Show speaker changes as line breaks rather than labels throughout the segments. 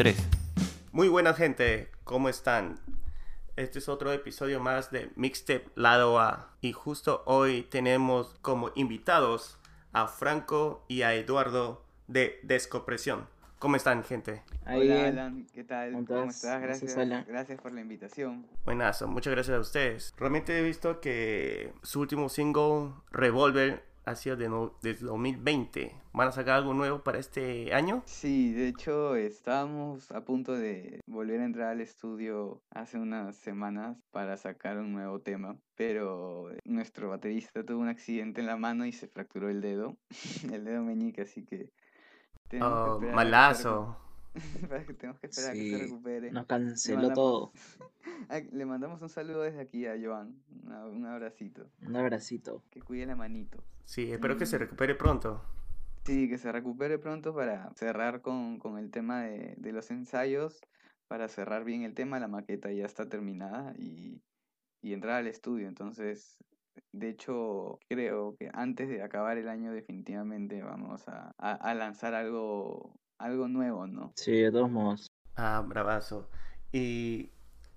3.
Muy buena gente, ¿cómo están? Este es otro episodio más de Mixtape Lado A. Y justo hoy tenemos como invitados a Franco y a Eduardo de Descopresión. ¿Cómo están, gente?
Ahí
Hola. Alan, ¿qué tal?
¿Cómo
¿Cómo
estás? Gracias,
gracias por la invitación.
Buenazo, muchas gracias a ustedes. Realmente he visto que su último single, Revolver, ha sido de no- desde 2020. ¿Van a sacar algo nuevo para este año?
Sí, de hecho estábamos a punto de volver a entrar al estudio hace unas semanas para sacar un nuevo tema, pero nuestro baterista tuvo un accidente en la mano y se fracturó el dedo, el dedo meñique, así que tenemos que
Oh,
que
malazo.
que tenemos que esperar a que se
Sí,
recupere.
Nos canceló todo.
Le mandamos un saludo desde aquí a Joan, un abracito,
Un abracito.
que cuide la manito.
Sí, espero que se
Mm.
recupere pronto.
Sí, que se recupere pronto para cerrar con, con el tema de, de los ensayos, para cerrar bien el tema, la maqueta ya está terminada y, y entrar al estudio. Entonces, de hecho, creo que antes de acabar el año definitivamente vamos a, a- a lanzar algo, algo nuevo, ¿no?
Sí, de todos modos.
Ah, bravazo. Y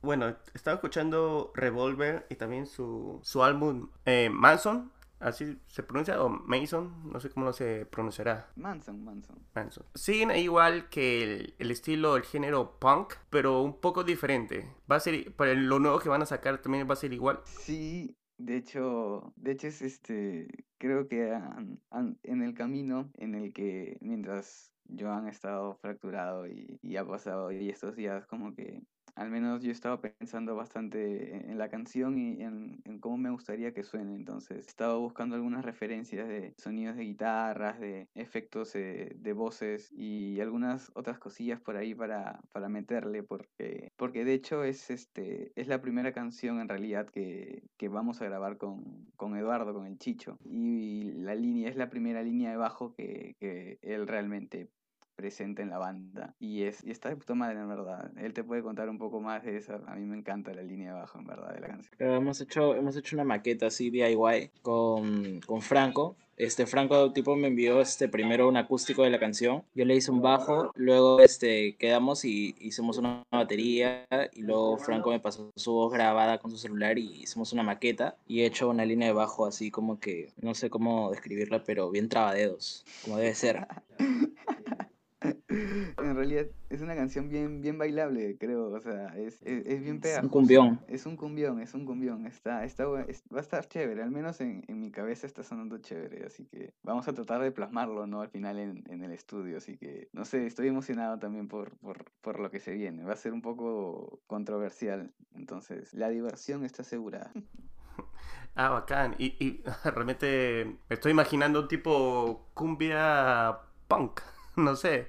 bueno, estaba escuchando Revolver y también su, su álbum eh, Manson, así se pronuncia, o Mason, no sé cómo se pronunciará.
Manson, Manson.
Manson. Siguen igual que el, el estilo, el género punk, pero un poco diferente. Va a ser, para lo nuevo que van a sacar también va a ser igual.
Sí, de hecho, de hecho es este, creo que han- han- en el camino en el que mientras Joan ha estado fracturado y, y ha pasado y estos días como que al menos yo estaba pensando bastante en, la canción y en, en cómo me gustaría que suene, entonces estaba buscando algunas referencias de sonidos de guitarras, de efectos eh, de voces y algunas otras cosillas por ahí para, para meterle porque, porque de hecho es este es la primera canción en realidad que, que vamos a grabar con, con Eduardo, con el Chicho. Y la línea es la primera línea de bajo que, que él realmente presente en la banda y es y está de puta madre en verdad él te puede contar un poco más de esa a mí me encanta la línea de bajo en verdad de la canción
Pero hemos hecho, hemos hecho una maqueta así DIY con, con Franco. Este Franco tipo me envió este primero un acústico de la canción. Yo le hice un bajo, luego este quedamos y hicimos una batería y luego Franco me pasó su voz grabada con su celular y hicimos una maqueta y he hecho una línea de bajo así como que no sé cómo describirla, pero bien trabadedos, como debe ser.
en realidad es una canción bien bien bailable creo o sea es, es, es bien
Es
pegajosa
un cumbión.
es un cumbión es un cumbión está está es- va a estar chévere al menos en, en mi cabeza está sonando chévere así que vamos a tratar de plasmarlo no al final en, en el estudio así que no sé estoy emocionado también por, por por lo que se viene va a ser un poco controversial entonces la diversión está asegurada
Ah, bacán. Y, y realmente me estoy imaginando un tipo cumbia punk, no sé.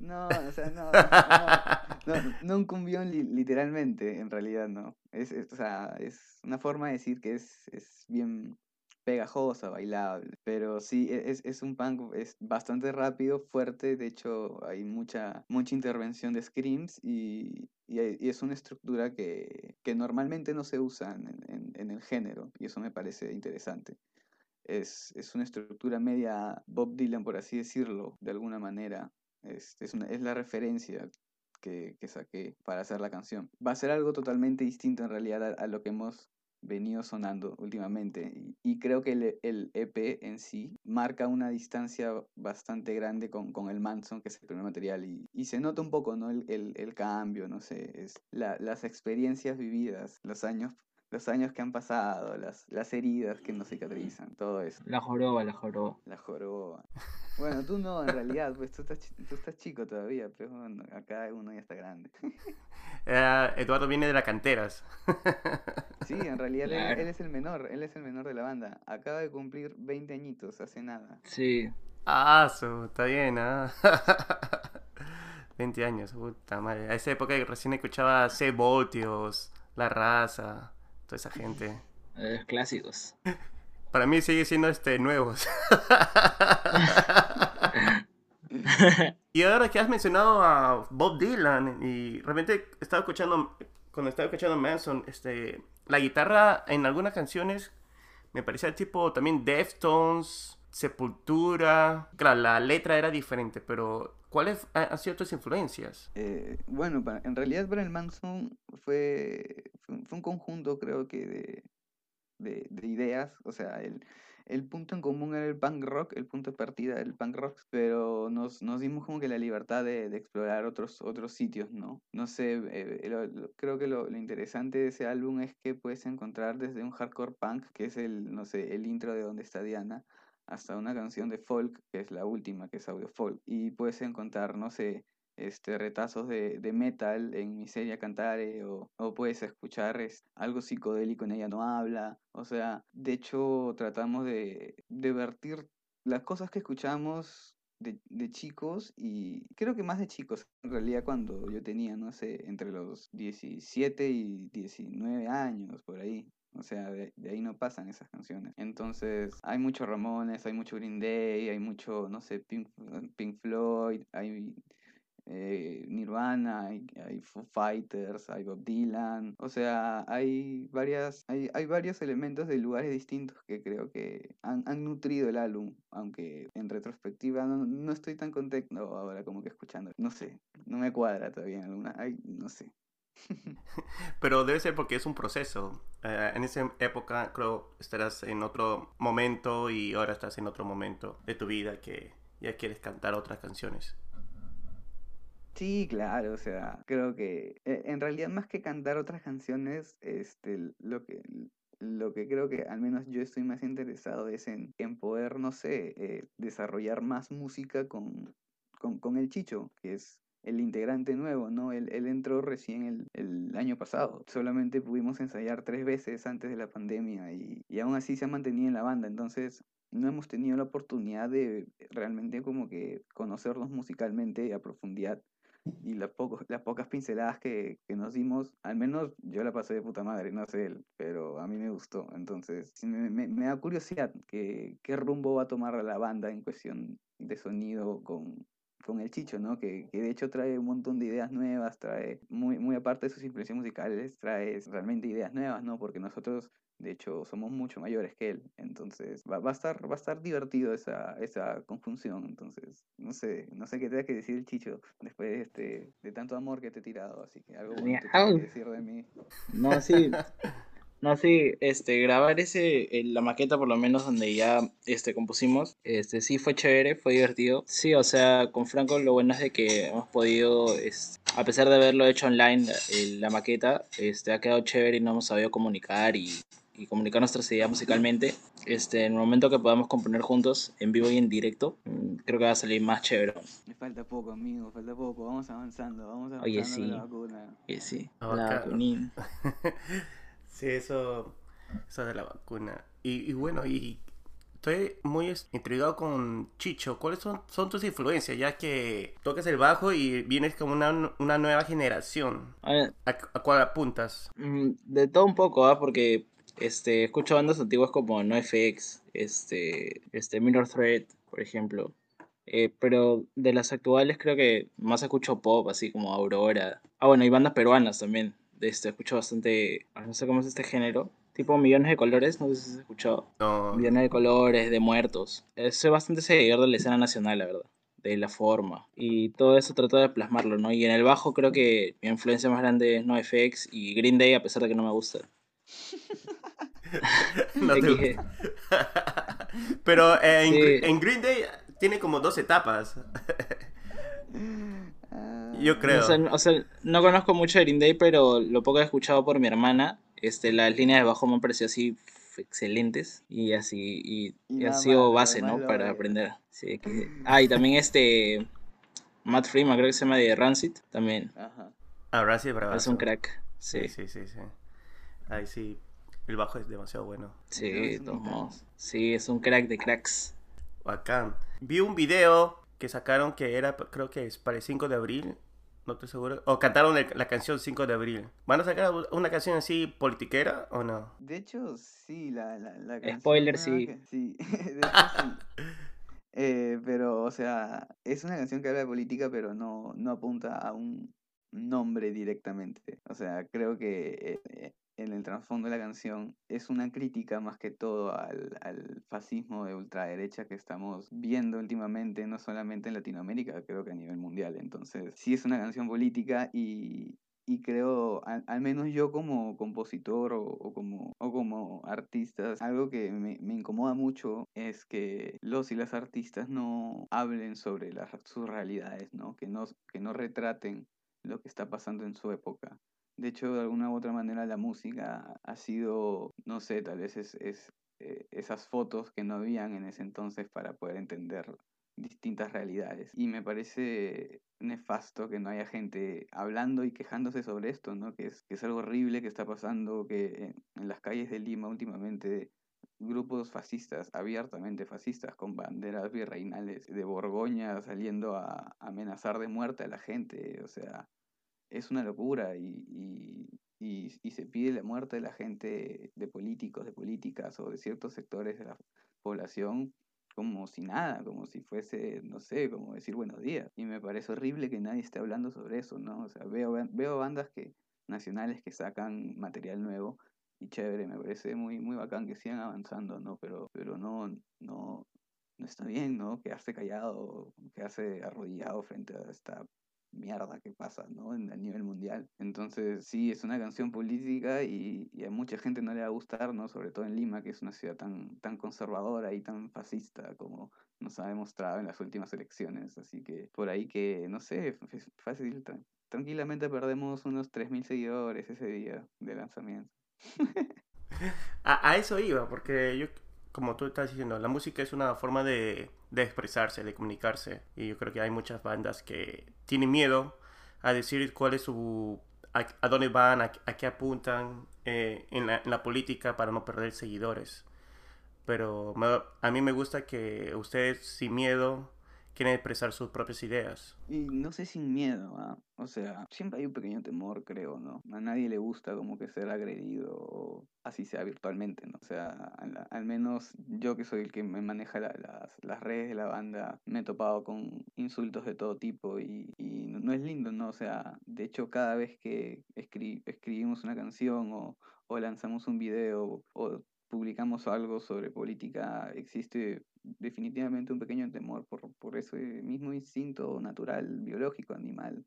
No, o sea, no, no, no, no un cumbión li- literalmente, en realidad no. Es, es- o sea, es una forma de decir que es, es bien pegajosa, bailable, pero sí, e- es, es un punk, es bastante rápido, fuerte, de hecho hay mucha, mucha intervención de screams y, y, hay- y es una estructura que, que normalmente no se usa en, en- en el género y eso me parece interesante. Es, es una estructura media Bob Dylan, por así decirlo, de alguna manera. Es, es, es la referencia que, que saqué para hacer la canción. Va a ser algo totalmente distinto en realidad a, a lo que hemos venido sonando últimamente. Y, y creo que el, el EP en sí marca una distancia bastante grande con, con el Manson, que es el primer material. Y, y se nota un poco, ¿no? El, el, el cambio, no sé, es la- las experiencias vividas, los años, los años que han pasado, las, las heridas que no cicatrizan, todo eso.
La joroba, la joroba.
La joroba. Bueno, tú no, en realidad, pues tú estás, chi- tú estás chico todavía, pero bueno, acá uno ya está grande.
Eh, Eduardo viene de las canteras.
Sí, en realidad él,
Claro.
él es el menor, él es el menor de la banda. Acaba de cumplir 20 añitos, hace nada.
Sí,
Ah, su, está bien, ¿ah? 20 años, puta madre. A esa época recién escuchaba C. Voltios, La Raza, toda esa gente.
eh, clásicos.
Para mí sigue siendo este nuevos. y ahora que has mencionado a Bob Dylan y realmente estaba escuchando cuando estaba escuchando Manson, este la guitarra en algunas canciones me parecía tipo también Deftones, Sepultura. Claro, la letra era diferente, pero ¿cuáles han sido tus influencias?
Eh, bueno, en realidad para el Manson fue, fue, un conjunto, creo que, de, de, de ideas. O sea, el, el punto en común era el punk rock, el punto de partida del punk rock, pero nos, nos dimos como que la libertad de, de explorar otros, otros sitios, ¿no? No sé, eh, creo que lo, lo, interesante de ese álbum es que puedes encontrar desde un hardcore punk, que es el, no sé, el intro de donde está Diana, hasta una canción de folk, que es la última, que es audio folk, y puedes encontrar, no sé, este, retazos de, de metal en Miseria Cantare o, o puedes escuchar es, algo psicodélico en Ella No Habla. O sea, de hecho tratamos de, de vertir las cosas que escuchamos de, de, chicos y creo que más de chicos en realidad cuando yo tenía, no sé, entre los 17 y 19 años por ahí. O sea, de, ahí no pasan esas canciones. Entonces, hay mucho Ramones, hay mucho Green Day, hay mucho, no sé, Pink, Pink Floyd, hay eh, Nirvana, hay, hay, Foo Fighters, hay Bob Dylan, o sea, hay varias, hay, hay varios elementos de lugares distintos que creo que han, han nutrido el álbum, aunque en retrospectiva no, no, estoy tan contento ahora como que escuchando, no sé, no me cuadra todavía en alguna, ay, no sé.
Pero debe ser porque es un proceso. Uh, en esa época creo estarás en otro momento y ahora estás en otro momento de tu vida que ya quieres cantar otras canciones.
Sí, claro, o sea, creo que eh, en realidad más que cantar otras canciones, este, lo que, lo que creo que al menos yo estoy más interesado es en, en poder, no sé, eh, desarrollar más música con, con, con, el Chicho, que es el integrante nuevo, ¿no? Él, él entró recién el, el, año pasado. Solamente pudimos ensayar tres veces antes de la pandemia y, y aún así se ha mantenido en la banda. Entonces, no hemos tenido la oportunidad de realmente como que conocernos musicalmente a profundidad y las, pocos, las pocas pinceladas que, que, nos dimos, al menos yo la pasé de puta madre, no sé él, pero a mí me gustó. Entonces, me, me, me da curiosidad que, qué rumbo va a tomar la banda en cuestión de sonido con, con el Chicho, ¿no? Que, que, de hecho trae un montón de ideas nuevas, trae, muy, muy aparte de sus influencias musicales, trae realmente ideas nuevas, ¿no? Porque nosotros de hecho, somos mucho mayores que él. Entonces, va, va, a, estar, va a estar divertido esa, esa conjunción. Entonces, no sé, no sé qué tenga que decir el Chicho después de, este, de tanto amor que te he tirado. Así que algo bonito que decir de mí.
No, sí. No, sí, este, grabar ese, la maqueta por lo menos donde ya este, compusimos, este, sí fue chévere, fue divertido. Sí, o sea, con Franco lo bueno es de que hemos podido, es, a pesar de haberlo hecho online, el, la maqueta, este, ha quedado chévere y no hemos sabido comunicar y y comunicar nuestras ideas musicalmente, este, en el momento que podamos componer juntos, en vivo y en directo, mm, creo que va a salir más chévere.
Me falta poco, amigo, falta poco, vamos avanzando, vamos avanzando Oye,
sí.
la vacuna.
Oye, sí, oh, la vacunina.
sí, eso, eso de la vacuna. Y, y bueno, y estoy muy intrigado con Chicho. ¿Cuáles son, son tus influencias? Ya que tocas el bajo y vienes como una, una nueva generación. A, ¿A, ¿A, cuál apuntas?
Mm, de todo un poco, ¿ah? Porque este, escucho bandas antiguas como NoFX, este, este Minor Threat, por ejemplo. Eh, pero de las actuales creo que más escucho pop, así como Aurora. Ah, bueno, y bandas peruanas también. Este, escucho bastante, no sé cómo es este género. Tipo Millones de Colores, no sé si has escuchado.
No.
Millones de Colores, de Muertos. Eh, soy bastante seguidor de la escena nacional, la verdad. De la forma. Y todo eso trato de plasmarlo, ¿no? Y en el bajo creo que mi influencia más grande es NoFX y Green Day, a pesar de que no me gusta.
no te... Pero eh, en, sí. en, Green Day tiene como dos etapas. Yo creo.
O sea, o sea, no conozco mucho de Green Day, pero lo poco que he escuchado por mi hermana, este, las líneas de bajo me han parecido así excelentes y así y, y ha sido base, ¿no? Para aprender. Sí, que... Ah, y también este Matt Freeman, creo que se llama de Rancid, también.
Ajá. Ah, Rancid bravo.
Es un crack. Sí,
sí, sí, sí. Ahí sí, el bajo es demasiado bueno.
Sí, de todos modos. Sí, es un crack de cracks.
Bacán. Vi un video que sacaron que era, creo que es para el 5 de abril, no estoy seguro. O cantaron el, la canción 5 de abril. ¿Van a sacar una canción así politiquera o no?
De hecho, sí, la, la, la canción.
Spoiler, sí.
Que, sí, de hecho, sí. Eh, pero, o sea, es una canción que habla de política, pero no, no apunta a un nombre directamente. O sea, creo que eh, en el trasfondo de la canción es una crítica más que todo al, al, fascismo de ultraderecha que estamos viendo últimamente, no solamente en Latinoamérica, creo que a nivel mundial. Entonces, sí es una canción política y, y creo, al, al, menos yo como compositor o, como, o como artista, algo que me, me, incomoda mucho es que los y las artistas no hablen sobre las, sus realidades, ¿no? Que, no, que no retraten lo que está pasando en su época. De hecho, de alguna u otra manera la música ha sido, no sé, tal vez es, es eh, esas fotos que no habían en ese entonces para poder entender distintas realidades. Y me parece nefasto que no haya gente hablando y quejándose sobre esto, ¿no? Que es, que es algo horrible que está pasando, que en, en las calles de Lima últimamente grupos fascistas, abiertamente fascistas, con banderas virreinales de Borgoña saliendo a amenazar de muerte a la gente, o sea, es una locura y, y, y, se pide la muerte de la gente, de políticos, de políticas o de ciertos sectores de la población como si nada, como si fuese, no sé, como decir buenos días. Y me parece horrible que nadie esté hablando sobre eso, ¿no? O sea, veo, veo bandas que, nacionales que sacan material nuevo y chévere, me parece muy, muy bacán que sigan avanzando, ¿no? Pero, pero no, no, no está bien, ¿no? Quedarse callado, quedarse arrodillado frente a esta mierda que pasa, ¿no? En, a nivel mundial. Entonces, sí, es una canción política y, y, a mucha gente no le va a gustar, ¿no? Sobre todo en Lima, que es una ciudad tan, tan conservadora y tan fascista como nos ha demostrado en las últimas elecciones. Así que por ahí que, no sé, fácil, tranquilamente perdemos unos 3.000 seguidores ese día de lanzamiento.
a, a eso iba, porque yo como tú estás diciendo, la música es una forma de, de, expresarse, de comunicarse. Y yo creo que hay muchas bandas que tienen miedo a decir cuál es su... a, a dónde van, a, a qué apuntan eh, en, la, política para no perder seguidores. Pero a mí me gusta que ustedes sin miedo quieren expresar sus propias ideas.
Y no sé sin miedo, ¿eh? o sea, siempre hay un pequeño temor, creo, ¿no? A nadie le gusta como que ser agredido, así sea virtualmente, ¿no? O sea, al, menos yo que soy el que me maneja la, las, las, redes de la banda, me he topado con insultos de todo tipo y, no, es lindo, ¿no? O sea, de hecho cada vez que escri escribimos una canción o, o lanzamos un video o publicamos algo sobre política, existe definitivamente un pequeño temor por, por ese mismo instinto natural, biológico, animal,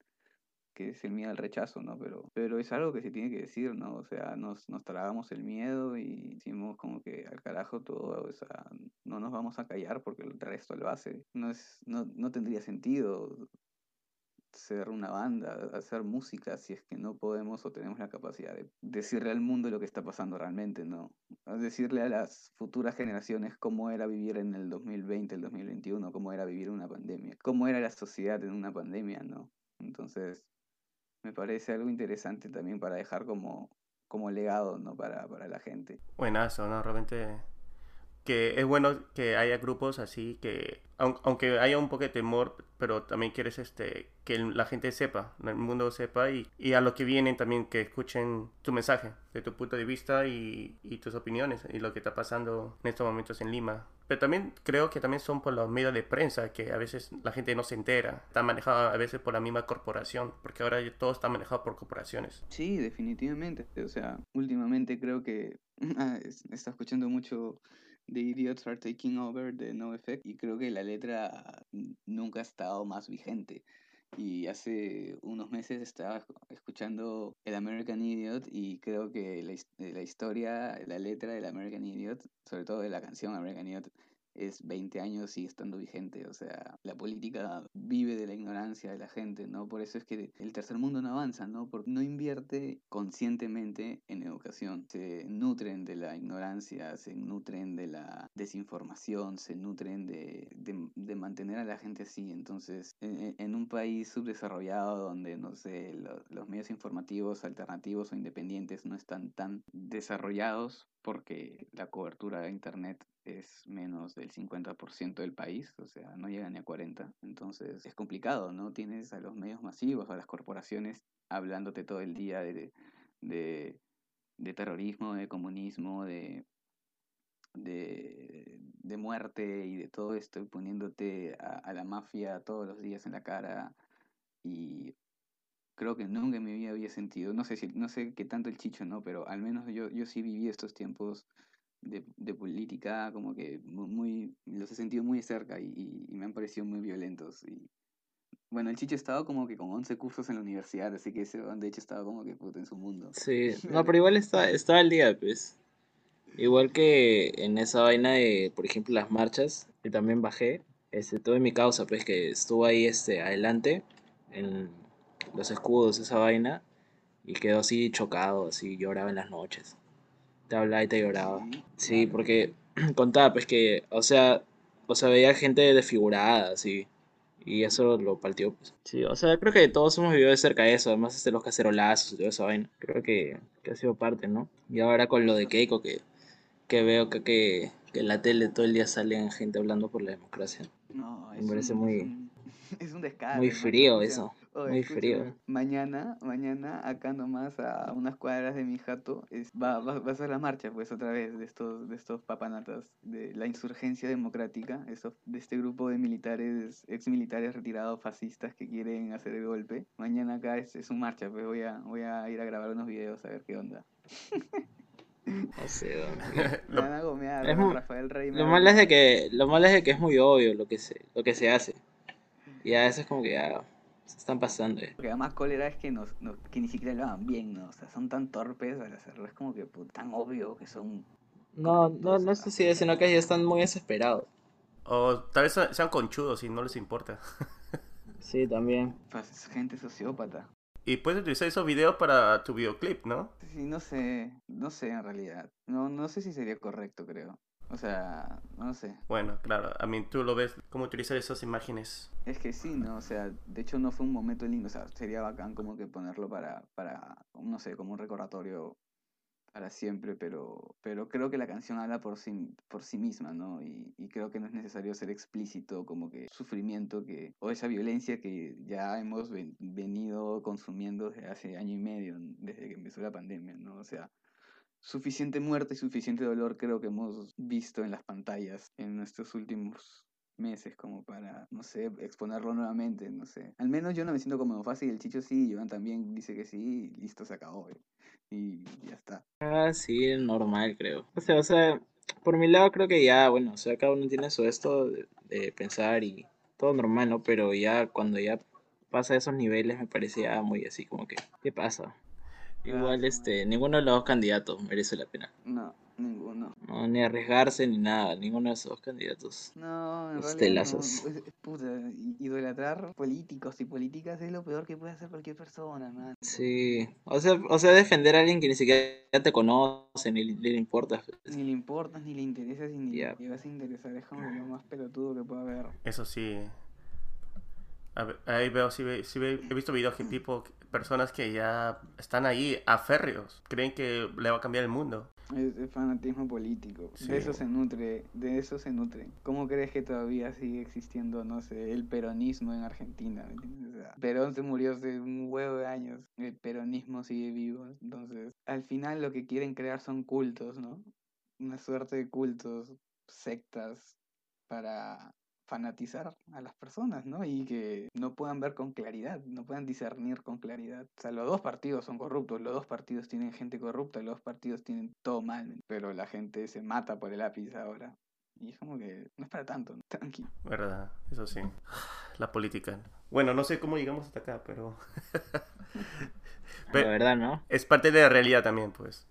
que es el miedo al rechazo, ¿no? Pero, pero es algo que se tiene que decir, ¿no? O sea, nos, nos tragamos el miedo y decimos como que al carajo todo, o sea, no nos vamos a callar porque el resto lo hace. No, es, no, no tendría sentido ser una banda, hacer música, si es que no podemos o tenemos la capacidad de decirle al mundo lo que está pasando realmente, ¿no? Decirle a las futuras generaciones cómo era vivir en el 2020, el 2021, cómo era vivir una pandemia, cómo era la sociedad en una pandemia, ¿no? Entonces, me parece algo interesante también para dejar como, como legado, ¿no? Para, para la gente.
Buenazo, ¿no? Realmente que es bueno que haya grupos así que aunque haya un poco de temor pero también quieres este que la gente sepa el mundo sepa y, y a lo que vienen también que escuchen tu mensaje de tu punto de vista y, y, tus opiniones y lo que está pasando en estos momentos en Lima. Pero también creo que también son por los medios de prensa que a veces la gente no se entera está manejado a veces por la misma corporación porque ahora todo está manejado por corporaciones.
Sí definitivamente. O sea últimamente creo que está escuchando mucho The Idiots Are Taking Over de No Effect y creo que la letra nunca ha estado más vigente. Y hace unos meses estaba escuchando el American Idiot y creo que la, la historia, la letra del American Idiot, sobre todo de la canción American Idiot, es 20 años sigue estando vigente. O sea, la política vive de la ignorancia de la gente, ¿no? Por eso es que el tercer mundo no avanza, ¿no? Porque no invierte conscientemente en educación. Se nutren de la ignorancia, se nutren de la desinformación, se nutren de, de, mantener a la gente así. Entonces, en, en, un país subdesarrollado donde, no sé, lo, los medios informativos alternativos o independientes no están tan desarrollados porque la cobertura de Internet es menos del 50% del país, o sea, no llega ni a 40%. Entonces es complicado, ¿no? Tienes a los medios masivos, a las corporaciones hablándote todo el día de, de, terrorismo, de comunismo, de, de, de, muerte y de todo esto, y poniéndote a, a la mafia todos los días en la cara y creo que nunca en mi vida había sentido. No sé si, no sé qué tanto el chicho, ¿no? Pero al menos yo, yo sí viví estos tiempos de, de política, como que mu- muy, los he sentido muy cerca y, y me han parecido muy violentos. Y, bueno, el chicho estaba como que con 11 cursos en la universidad, así que ese de hecho estaba como que puta en su mundo.
Sí, no, pero igual está, está al día, pues. Igual que en esa vaina de, por ejemplo, las marchas, que también bajé, este, tuve mi causa, pues, que estuvo ahí, este, adelante, en los escudos, esa vaina, y quedó así chocado, así, lloraba en las noches. Te hablaba y te lloraba.
Sí,
Sí,
claro.
porque contaba, pues, que, o sea, o sea, veía gente desfigurada, así, y eso lo partió, pues. Sí, o sea, creo que todos hemos vivido de cerca eso, además, este, los cacerolazos y toda esa vaina. Creo que, que ha sido parte, ¿no? Y ahora con lo de Keiko, que, que veo que, que, que en la tele todo el día salen gente hablando por la democracia.
No,
Me parece
un,
muy-
es un, es un descaro.
Muy frío eso,
Oye,
muy frío.
Mañana, mañana, acá nomás a unas cuadras de mi jato, es, va, va, va a ser la marcha, pues, otra vez, de estos, de estos papanatas, de la insurgencia democrática, estos, de este grupo de militares, ex militares retirados fascistas que quieren hacer el golpe. Mañana acá es, es un marcha, pues voy a, voy a ir a grabar unos videos a ver qué onda.
No sé, weón.
Me
Lo-
van a gomear,
Es
¿no?
muy-
Rafael Rey
Lo malo es de que, lo malo es de que es muy obvio lo que se, lo que se hace. Y a veces como que ya se están pasando. eh.
Lo que da más cólera es que, nos, nos- que ni siquiera lo hagan bien, ¿no? O sea, son tan torpes al hacerlo, es como que pues, tan obvio que son
No, no, no es así, sino que ya están muy desesperados.
O tal vez sean conchudos y no les importa.
Sí, también.
pues, gente sociópata.
Y puedes utilizar esos videos para tu videoclip, ¿no?
Sí, no sé, no sé en realidad. No, no sé si sería correcto, creo. O sea, no sé.
Bueno, claro, a mí tú lo ves cómo utilizar esas imágenes.
Es que sí, ¿no? O sea, de hecho no fue un momento lindo. O sea, sería bacán como que ponerlo para, para no sé, como un recordatorio para siempre, pero, pero creo que la canción habla por sí, por sí misma, ¿no? Y, y creo que no es necesario ser explícito como que sufrimiento que, o esa violencia que ya hemos ven- venido consumiendo desde hace año y medio, desde que empezó la pandemia, ¿no? O sea, suficiente muerte y suficiente dolor creo que hemos visto en las pantallas en nuestros últimos meses como para, no sé, exponerlo nuevamente, no sé. Al menos yo no me siento como fácil, el Chicho sí, Joan también dice que sí, y listo, se acabó. eh. Y ya está.
Ah, sí, normal, creo. O sea, o sea, por mi lado creo que ya, bueno, o sea, cada uno tiene su esto de, de pensar y todo normal, ¿no? Pero ya cuando ya pasa esos niveles me parece ya muy así como que, ¿qué pasa? Igual, este, ninguno de los dos candidatos merece la pena.
No, ninguno.
No, ni arriesgarse ni nada, ninguno de esos dos candidatos.
No, en realidad no, puta, idolatrar políticos y políticas es lo peor que puede hacer cualquier persona, man.
Sí, o sea, o sea, defender a alguien que ni siquiera te conoce ni le, ni le importa. pues.
Ni le importas, ni le interesas, y ni le vas a interesar. Es como lo más pelotudo que puede haber.
Eso sí. A ver, ahí veo, sí, ve- sí he visto videos que tipo, personas que ya están ahí aférreos, creen que le va a cambiar el mundo.
Es, es fanatismo político.
Sí.
De eso se nutre, de eso se nutre. ¿Cómo crees que todavía sigue existiendo, no sé, el peronismo en Argentina? Perón se murió hace un huevo de años. El peronismo sigue vivo. Entonces, al final lo que quieren crear son cultos, ¿no? Una suerte de cultos, sectas, para fanatizar a las personas, ¿no? Y que no puedan ver con claridad, no puedan discernir con claridad. O sea, los dos partidos son corruptos, los dos partidos tienen gente corrupta, los dos partidos tienen todo mal, pero la gente se mata por el lápiz ahora. Y es como que no es para tanto, ¿no? tranqui.
¿Verdad? Eso sí. La política. Bueno, no sé cómo llegamos hasta acá, pero
La
Pe-
verdad, ¿no?
es parte de la realidad también, pues.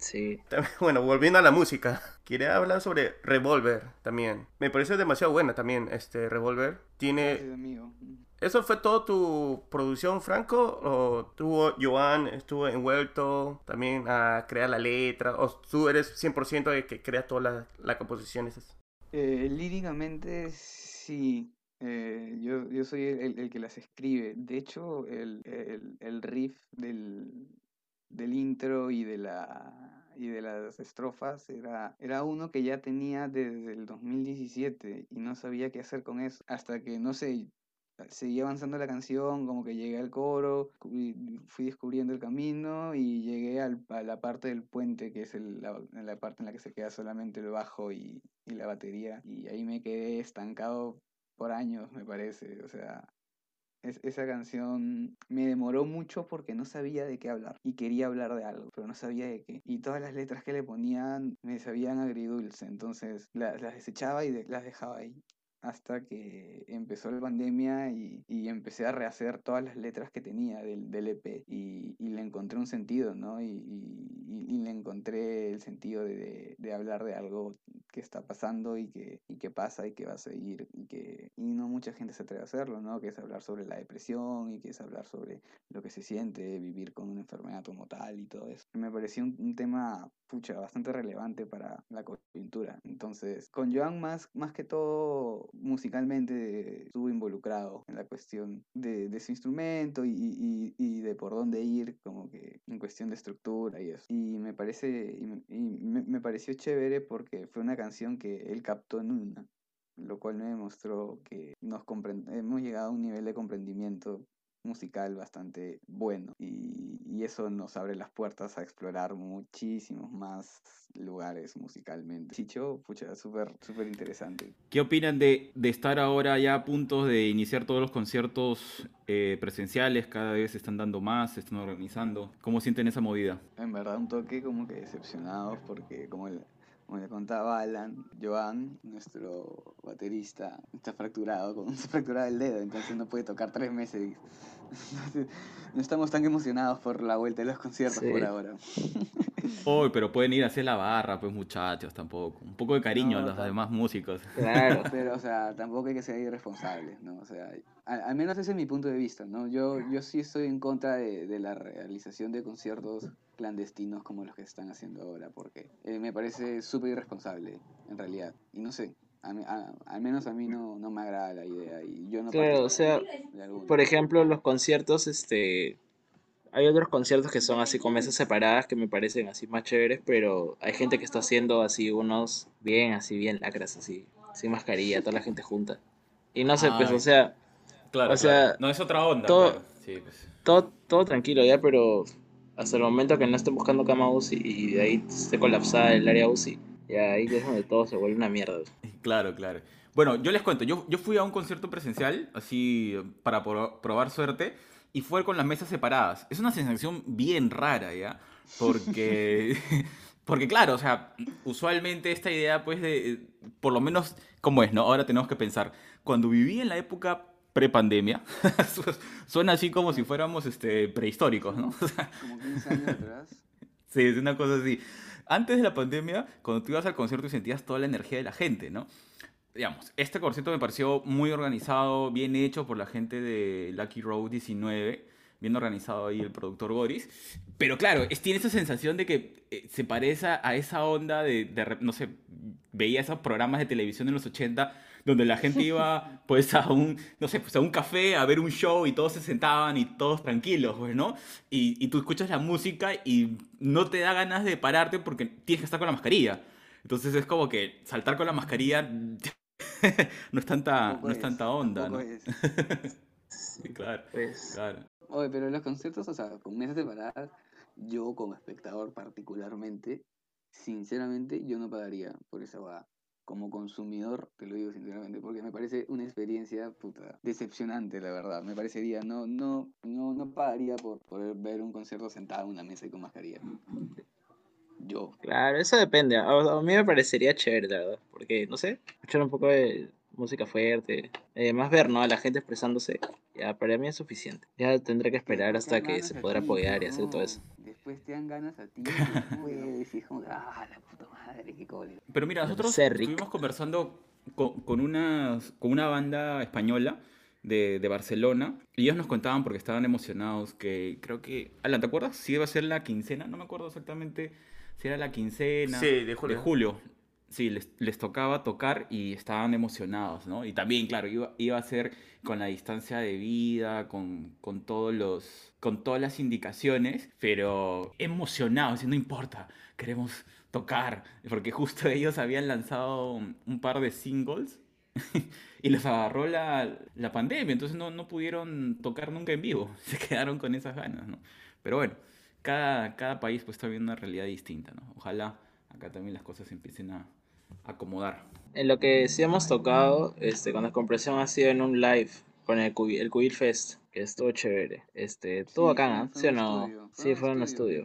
Sí.
También, Bueno, volviendo a la música, quería hablar sobre Revolver también. Me parece demasiado buena también este Revolver. Tiene
amigo.
¿Eso fue todo tu producción, Franco? ¿O tuvo Joan, estuvo envuelto también a crear la letra? ¿O tú eres 100% de que crea todas las las composiciones?
Eh, líricamente, sí. Eh, yo, yo soy el, el- el que las escribe. De hecho, el, el, el riff del, del intro y de la y de las estrofas era, era uno que ya tenía desde el 2017 y no sabía qué hacer con eso. Hasta que, no sé, seguí avanzando la canción, como que llegué al coro, fui descubriendo el camino y llegué al- a la parte del puente, que es el- la, la parte en la que se queda solamente el bajo y, y la batería. Y ahí me quedé estancado por años, me parece. O sea, esa canción me demoró mucho porque no sabía de qué hablar y quería hablar de algo, pero no sabía de qué. Y todas las letras que le ponían me sabían agridulce, entonces las desechaba y las dejaba ahí hasta que empezó la pandemia y, empecé a rehacer todas las letras que tenía del, del EP y, le encontré un sentido, ¿no? Y, le encontré el sentido de, hablar de algo que está pasando y que, y que pasa y que va a seguir y que y no mucha gente se atreve a hacerlo, ¿no? Que es hablar sobre la depresión y que es hablar sobre lo que se siente vivir con una enfermedad como tal y todo eso. Me pareció un, tema, pucha, bastante relevante para la coyuntura. Entonces, con Joan más, más que todo musicalmente estuvo involucrado en la cuestión de, su instrumento y, de por dónde ir, como que en cuestión de estructura y eso. Y me parece, y me, pareció chévere porque fue una canción que él captó en una, lo cual me demostró que nos hemos llegado a un nivel de comprendimiento musical bastante bueno y, eso nos abre las puertas a explorar muchísimos más lugares musicalmente. Chicho, pucha, súper, súper interesante.
¿Qué opinan de, de, estar ahora ya a punto de iniciar todos los conciertos eh, presenciales? Cada vez se están dando más, se están organizando. ¿Cómo sienten esa movida?
En verdad, un toque como que decepcionados porque como el, como le contaba Alan, Joan, nuestro baterista, está fracturado, con, se fracturado el dedo, entonces no puede tocar tres meses. no estamos tan emocionados por la vuelta de los conciertos por ahora.
Uy, pero pueden ir a hacer la barra, pues muchachos, tampoco. Un poco de cariño a los demás músicos.
Claro, pero, o sea, tampoco hay que ser irresponsables, ¿no? O sea, al, menos ese es mi punto de vista, ¿no? Yo, yo sí estoy en contra de, de la realización de conciertos clandestinos como los que están haciendo ahora, porque eh, me parece súper irresponsable, en realidad. Y no sé, al menos a mí no, no, me agrada la idea. Y yo no
claro, o sea, por ejemplo, los conciertos, este... Hay otros conciertos que son así con mesas separadas que me parecen así más chéveres, pero hay gente que está haciendo así unos bien, así bien lacras, así, sin mascarilla, toda la gente junta. Y no sé, pues, o sea...
Claro, o sea, no es otra onda.
Todo, pues. todo, todo tranquilo ya, pero hasta el momento que no estén buscando cama UCI y de ahí esté colapsada el área UCI, ya ahí es donde todo se vuelve una mierda.
Claro, claro. Bueno, yo les cuento, yo, yo fui a un concierto presencial, así para probar suerte, y fue con las mesas separadas. Es una sensación bien rara, ¿ya? Porque, porque claro, o sea, usualmente esta idea, pues, de, por lo menos, ¿cómo es, no? Ahora tenemos que pensar, cuando viví en la época prepandemia. Suena así como si fuéramos este, prehistóricos, ¿no?
como 15 años atrás.
Sí, es una cosa así. Antes de la pandemia, cuando tú ibas al concierto y sentías toda la energía de la gente, ¿no? Digamos, este concierto me pareció muy organizado, bien hecho por la gente de Lucky Road 19, bien organizado ahí el productor Boris. Pero claro, es, tiene esa sensación de que eh, se parece a esa onda de, de, no sé, veía esos programas de televisión en los 80 donde la gente iba pues a un, no sé, pues a un café a ver un show y todos se sentaban y todos tranquilos, pues, ¿no? Y, y tú escuchas la música y no te da ganas de pararte porque tienes que estar con la mascarilla. Entonces es como que saltar con la mascarilla no es tanta, no es, tanta onda, ¿no? sí, claro,
pues, claro. Oye, pero los conciertos, o sea, con mesas separadas, yo como espectador particularmente, sinceramente, yo no pagaría por esa va como consumidor, te lo digo sinceramente, porque me parece una experiencia puta, decepcionante, la verdad. Me parecería, no, no, no, no pagaría por poder ver un concierto sentado en una mesa y con mascarilla. Yo.
Claro, eso depende. A, mí me parecería chévere, la verdad, porque, no sé, escuchar un poco de música fuerte, eh, más ver, ¿no? A la gente expresándose, ya para mí es suficiente. Ya tendré que esperar hasta que se podrá apoyar y hacer todo eso
después te dan ganas a ti, puedes, como, ah, la puta madre, qué cólera.
Pero mira, nosotros estuvimos conversando con, con, una, con una banda española de, de, Barcelona y ellos nos contaban porque estaban emocionados que creo que... Alan, ¿te acuerdas? Si iba a ser la quincena, no me acuerdo exactamente si era la quincena
sí, de julio.
De julio. Sí, les, les, tocaba tocar y estaban emocionados, ¿no? Y también, claro, iba, iba a ser con la distancia de vida, con, con, todos los, con todas las indicaciones, pero emocionados, y no importa, queremos tocar, porque justo ellos habían lanzado un par de singles y les agarró la, la pandemia, entonces no, no, pudieron tocar nunca en vivo, se quedaron con esas ganas, ¿no? Pero bueno, cada, cada país pues está viendo una realidad distinta, ¿no? Ojalá acá también las cosas empiecen a, acomodar.
En lo que sí hemos tocado, este, con la compresión ha sido en un live con el, Cubi- el Cubil Fest, que estuvo chévere. Este, estuvo
Sí,
acá,
fue-
¿sí o no?
estudio,
Sí, fue
un
un
estudio.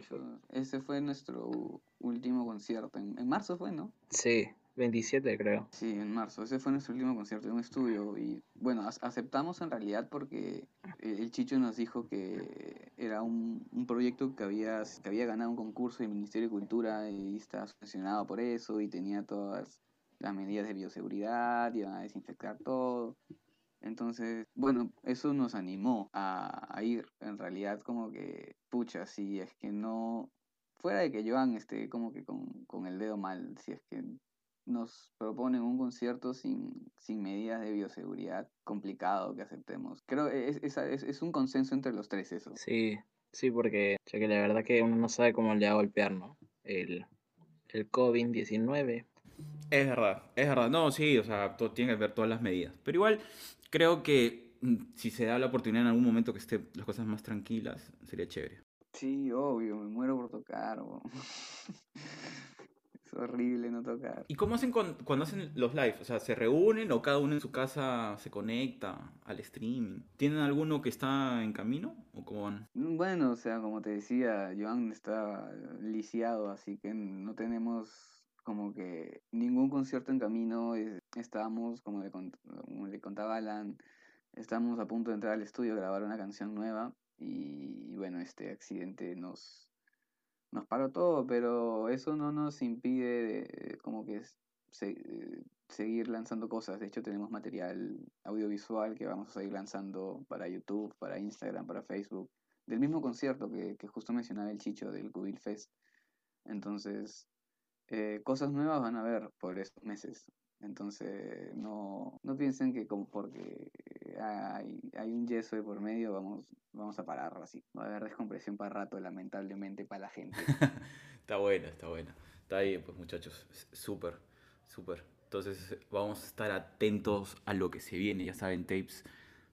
Ese fue nuestro último concierto. En, en marzo fue, ¿no?
Sí, 27 creo.
Sí, en marzo. Ese fue nuestro último concierto en un estudio. Y bueno, ac- aceptamos en realidad porque eh, el Chicho nos dijo que era un, un proyecto que había, que había ganado un concurso del Ministerio de Cultura y estaba subvencionado por eso y tenía todas las medidas de bioseguridad, iban a desinfectar todo. Entonces, bueno, eso nos animó a, a ir. En realidad, como que, pucha, si es que no, fuera de que Joan esté como que con, con el dedo mal, si es que nos proponen un concierto sin, sin medidas de bioseguridad, complicado que aceptemos. Creo que es, es, es, es un consenso entre los tres eso.
Sí, sí, porque ya que la verdad que uno no sabe cómo le va a golpear, ¿no? El, el COVID-19.
Es verdad, es verdad. No, sí, o sea, todo tiene que ver todas las medidas. Pero igual, creo que mm, si se da la oportunidad en algún momento que estén las cosas más tranquilas, sería chévere.
Sí, obvio, me muero por tocar. horrible no tocar.
¿Y cómo hacen con- cuando hacen los live? O sea, ¿se reúnen o cada uno en su casa se conecta al streaming? ¿Tienen alguno que está en camino o cómo van?
Mm, Bueno, o sea, como te decía, Joan está lisiado, así que no tenemos como que ningún concierto en camino. es- Estábamos, como le, cont- como le contaba Alan, estamos a punto de entrar al estudio a grabar una canción nueva y, y bueno, este accidente nos, nos paró todo, pero eso no nos impide eh, como que se- eh, seguir lanzando cosas. De hecho, tenemos material audiovisual que vamos a seguir lanzando para YouTube, para Instagram, para Facebook del mismo concierto que, que justo mencionaba el Chicho del Cubil Fest. Entonces, eh, cosas nuevas van a ver por estos meses. Entonces, no, no piensen que como porque hay, hay un yeso de por medio vamos, vamos a parar así. Va a haber descompresión para rato, lamentablemente, para la gente.
Está buena, está buena. Está bien, pues muchachos. Súper, súper. Entonces vamos a estar atentos a lo que se viene. Ya saben, tapes,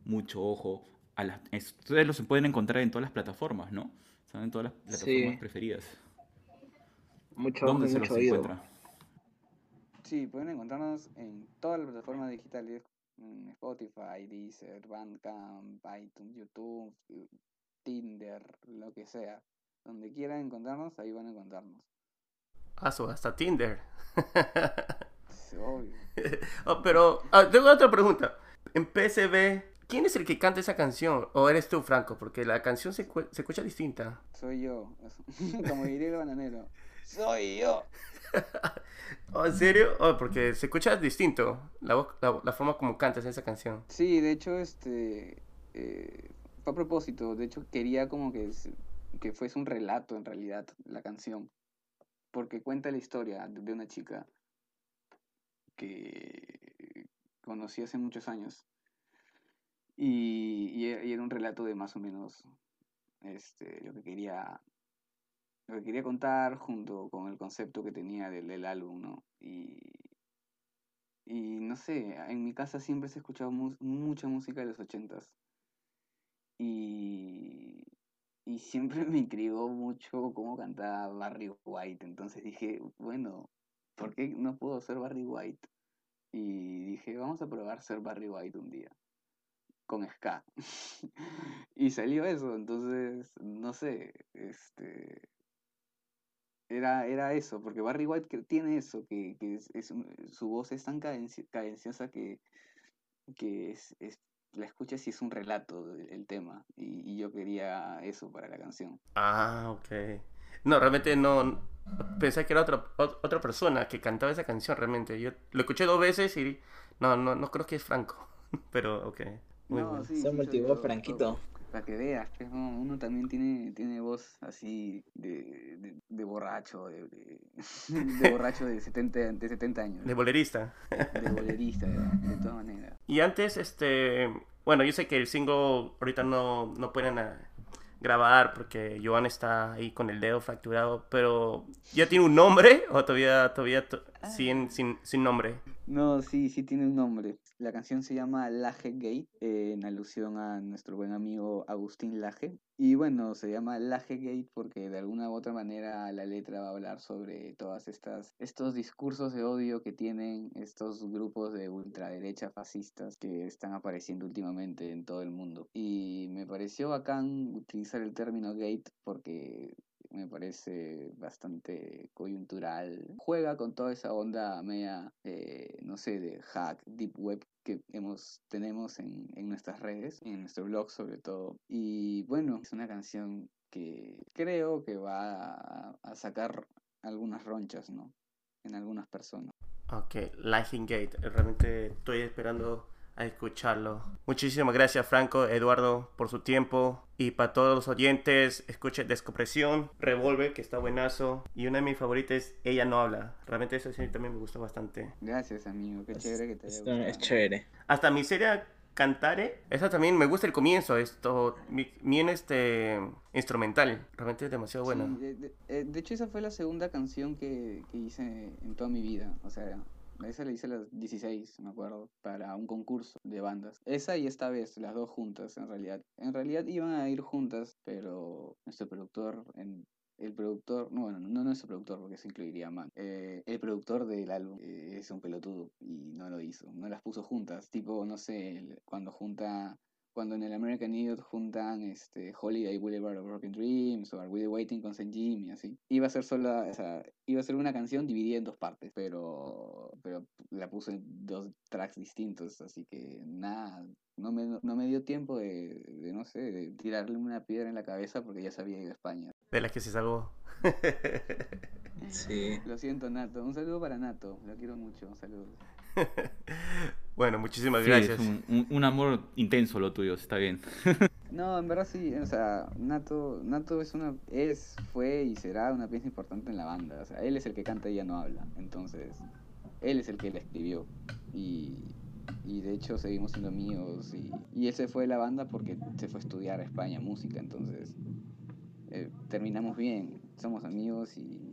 mucho ojo. A las, es- ustedes los pueden encontrar en todas las plataformas, ¿no? Están en todas las plataformas
Sí.
preferidas.
Mucho ojo
¿Dónde se los
oído.
encuentra?
Sí, pueden encontrarnos en todas las plataformas digitales, en Spotify, Deezer, Bandcamp, iTunes, YouTube, Tinder, lo que sea. Donde quieran encontrarnos, ahí van a encontrarnos.
Ah, hasta Tinder.
Es obvio.
Oh, pero ah, tengo otra pregunta. En PSB, ¿quién es el que canta esa canción? ¿O eres tú, Franco? Porque la canción se, se escucha distinta.
Soy yo. Como diría el bananero. Soy yo.
Oh, ¿En serio? Oh, porque se escucha distinto la, voz- la, la forma como cantas esa canción.
Sí, de hecho, este eh, fue a propósito. De hecho, quería como que, que fuese un relato en realidad la canción. Porque cuenta la historia de de una chica que conocí hace muchos años. Y, y y era un relato de más o menos este, lo que quería lo que quería contar junto con el concepto que tenía del, del álbum, ¿no? Y, y no sé, en mi casa siempre se ha escuchado mu- mucha música de los ochentas. Y, y siempre me intrigó mucho cómo cantaba Barry White. Entonces dije, bueno, ¿por qué no puedo ser Barry White? Y dije, vamos a probar ser Barry White un día. Con ska. y salió eso. Entonces, no sé, este. Era, era eso, porque Barry White que tiene eso, que, que es, es un- su voz es tan cadenci- cadenciosa que, que es, es- la escuchas y es un relato del el tema. Y, y yo quería eso para la canción.
Ah, ok. No, realmente no. Pensé que era otra, ot- otra persona que cantaba esa canción, realmente. Yo lo escuché dos veces y. No, no, no creo que es Franco. Pero, ok. Muy
No,
bueno.
sí,
Se
sí
multivó Franquito.
Para que veas, que uno, uno también tiene, tiene voz así de, de, de borracho, de, de, de borracho de 70, de 70 años,
De bolerista.
de bolerista, de, de todas maneras.
Y antes, este. Bueno, yo sé que el single ahorita no, no pueden ah, grabar porque Joan está ahí con el dedo fracturado, pero ¿ya tiene un nombre o todavía, todavía to- sin, sin, sin nombre?
No, sí, sí tiene un nombre. La canción se llama Laje Gate, eh, en alusión a nuestro buen amigo Agustín Laje. Y bueno, se llama Laje Gate porque de alguna u otra manera la letra va a hablar sobre todas estas estos discursos de odio que tienen estos grupos de ultraderecha fascistas que están apareciendo últimamente en todo el mundo. Y me pareció bacán utilizar el término gate porque me parece bastante coyuntural. Juega con toda esa onda media, eh, no sé, de hack, deep web que hemos, tenemos en, en nuestras redes, en nuestro blog sobre todo. Y bueno, es una canción que creo que va a, sacar algunas ronchas, ¿no? En algunas personas.
Ok, Lightning Gate. Realmente estoy esperando a escucharlo. Muchísimas gracias Franco, Eduardo, por su tiempo. Y para todos los oyentes, escuchen Descompresión, Revolver, que está buenazo. Y una de mis favoritas es Ella no habla. Realmente eso sí también me gustó bastante.
Gracias, amigo. Qué chévere que te haya
Está- es
gustado.
chévere.
Hasta mi serie Cantare, esa también me gusta el comienzo, esto, mi- bien este, instrumental. Realmente es demasiado bueno.
Sí, de, de- eh, de hecho, esa fue la segunda canción que, que hice en toda mi vida. O sea, esa la hice a los 16, me acuerdo, para un concurso de bandas. Esa y esta vez, las dos juntas, en realidad. En realidad iban a ir juntas, pero nuestro productor, el productor, no, bueno, no nuestro productor, porque se incluiría Man. eh, el productor del álbum eh, es un pelotudo y no lo hizo. No las puso juntas. Tipo, no sé, cuando junta cuando en el American Idiot juntan este, Holiday Boulevard of Broken Dreams o Are We Waiting con Saint Jim y así. Iba a ser sola, o sea, iba a ser una canción dividida en dos partes, pero, pero la puse en dos tracks distintos, así que nada, no me, no me dio tiempo de, de, no sé, de tirarle una piedra en la cabeza porque ya se había ido a España.
De las que se salvó.
Sí.
Lo siento, Nato. Un saludo para Nato. Lo quiero mucho. Un saludo.
bueno, muchísimas
Sí,
gracias.
es un, un- un amor intenso lo tuyo, está bien.
No, en verdad sí, o sea, Nato, Nato es una, es, fue y será una pieza importante en la banda, o sea, él es el que canta y ya no habla, entonces, él es el que la escribió, y, y de hecho seguimos siendo amigos, y, y él se fue de la banda porque se fue a estudiar a España música, entonces, eh, terminamos bien, somos amigos y,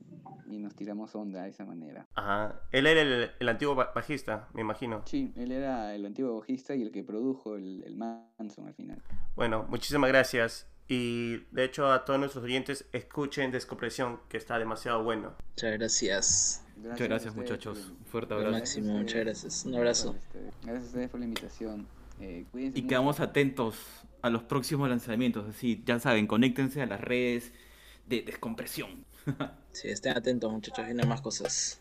y nos tiramos onda de esa manera.
Ajá. Él era el, el antiguo ba- bajista, me imagino.
Sí, él era el antiguo bajista y el que produjo el, el Manson al final.
Bueno, muchísimas gracias. Y de hecho a todos nuestros oyentes escuchen Descompresión, que está demasiado bueno.
Muchas gracias.
Muchas
a
gracias muchachos. Un fuerte abrazo.
máximo, muchas gracias. Un abrazo.
Gracias a ustedes por la invitación. Eh,
Y
mucho.
quedamos atentos a los próximos lanzamientos. Así, ya saben, conéctense a las redes de descompresión.
Sí, estén atentos, muchachos, vienen más cosas.